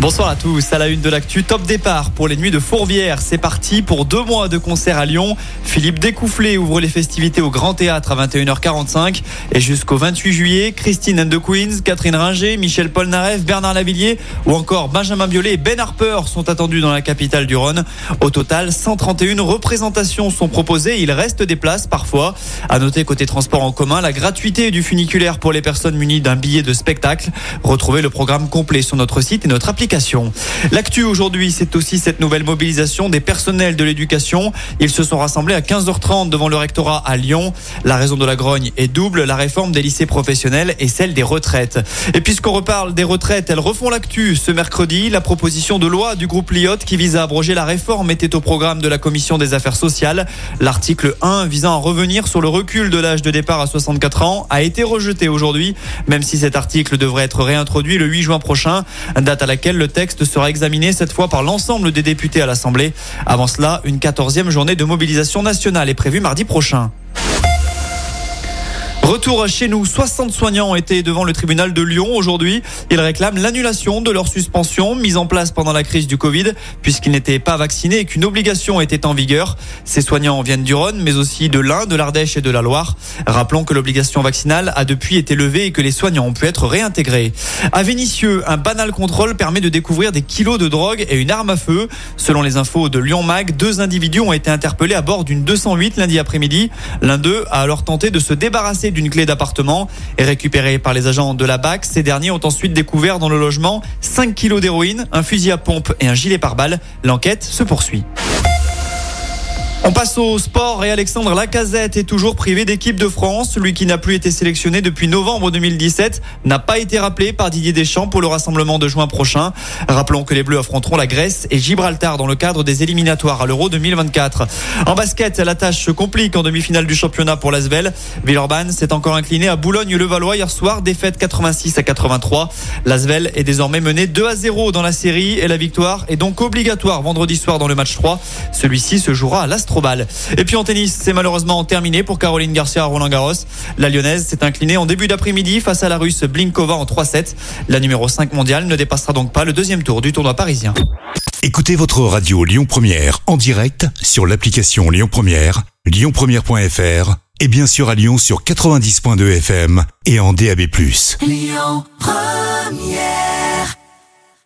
Bonsoir à tous, à la une de l'actu, top départ pour les nuits de Fourvière. C'est parti pour deux mois de concert à Lyon. Philippe Découfflé ouvre les festivités au Grand Théâtre à 21h45 et jusqu'au 28 juillet, Christine and the Queens, Catherine Ringer, Michel Polnareff, Bernard Lavillier ou encore Benjamin Biolay et Ben Harper sont attendus dans la capitale du Rhône. Au total, 131 représentations sont proposées. Il reste des places parfois. À noter côté transport en commun, la gratuité du funiculaire pour les personnes munies d'un billet de spectacle. Retrouvez le programme complet sur notre site et notre application. L'actu aujourd'hui, c'est aussi cette nouvelle mobilisation des personnels de l'éducation. Ils se sont rassemblés à 15h30 devant le rectorat à Lyon. La raison de la grogne est double, la réforme des lycées professionnels et celle des retraites. Et puisqu'on reparle des retraites, elles refont l'actu. Ce mercredi, la proposition de loi du groupe Liot qui vise à abroger la réforme était au programme de la commission des affaires sociales. L'article 1 visant à revenir sur le recul de l'âge de départ à 64 ans a été rejeté aujourd'hui, même si cet article devrait être réintroduit le 8 juin prochain, date à laquelle le texte sera examiné cette fois par l'ensemble des députés à l'Assemblée. Avant cela, une quatorzième journée de mobilisation nationale est prévue mardi prochain. Retour chez nous, 60 soignants ont été devant le tribunal de Lyon aujourd'hui. Ils réclament l'annulation de leur suspension mise en place pendant la crise du Covid puisqu'ils n'étaient pas vaccinés et qu'une obligation était en vigueur. Ces soignants viennent du Rhône mais aussi de l'Ain, de l'Ardèche et de la Loire. Rappelons que l'obligation vaccinale a depuis été levée et que les soignants ont pu être réintégrés. À Vénissieux, un banal contrôle permet de découvrir des kilos de drogue et une arme à feu. Selon les infos de Lyon Mag, deux individus ont été interpellés à bord d'une 208 lundi après-midi. L'un d'eux a alors tenté de se débarrasser du une clé d'appartement et récupérée par les agents de la BAC. Ces derniers ont ensuite découvert dans le logement 5 kilos d'héroïne, un fusil à pompe et un gilet pare-balles. L'enquête se poursuit. On passe au sport et Alexandre Lacazette est toujours privé d'équipe de France. Lui qui n'a plus été sélectionné depuis novembre 2017 n'a pas été rappelé par Didier Deschamps pour le rassemblement de juin prochain. Rappelons que les Bleus affronteront la Grèce et Gibraltar dans le cadre des éliminatoires à l'Euro 2024. En basket, la tâche se complique en demi-finale du championnat pour l'Asvel. Villeurbanne s'est encore incliné à Boulogne-le-Valois hier soir, défaite 86 à 83. L'Asvel est désormais mené 2 à 0 dans la série et la victoire est donc obligatoire vendredi soir dans le match 3. Celui-ci se jouera à l'Astre et puis en tennis, c'est malheureusement terminé pour Caroline Garcia à Roland Garros. La Lyonnaise s'est inclinée en début d'après-midi face à la Russe Blinkova en 3-7. La numéro 5 mondiale ne dépassera donc pas le deuxième tour du tournoi parisien. Écoutez votre radio Lyon Première en direct sur l'application Lyon Première, lyonpremière.fr et bien sûr à Lyon sur 90.2 FM et en DAB+. Lyon Première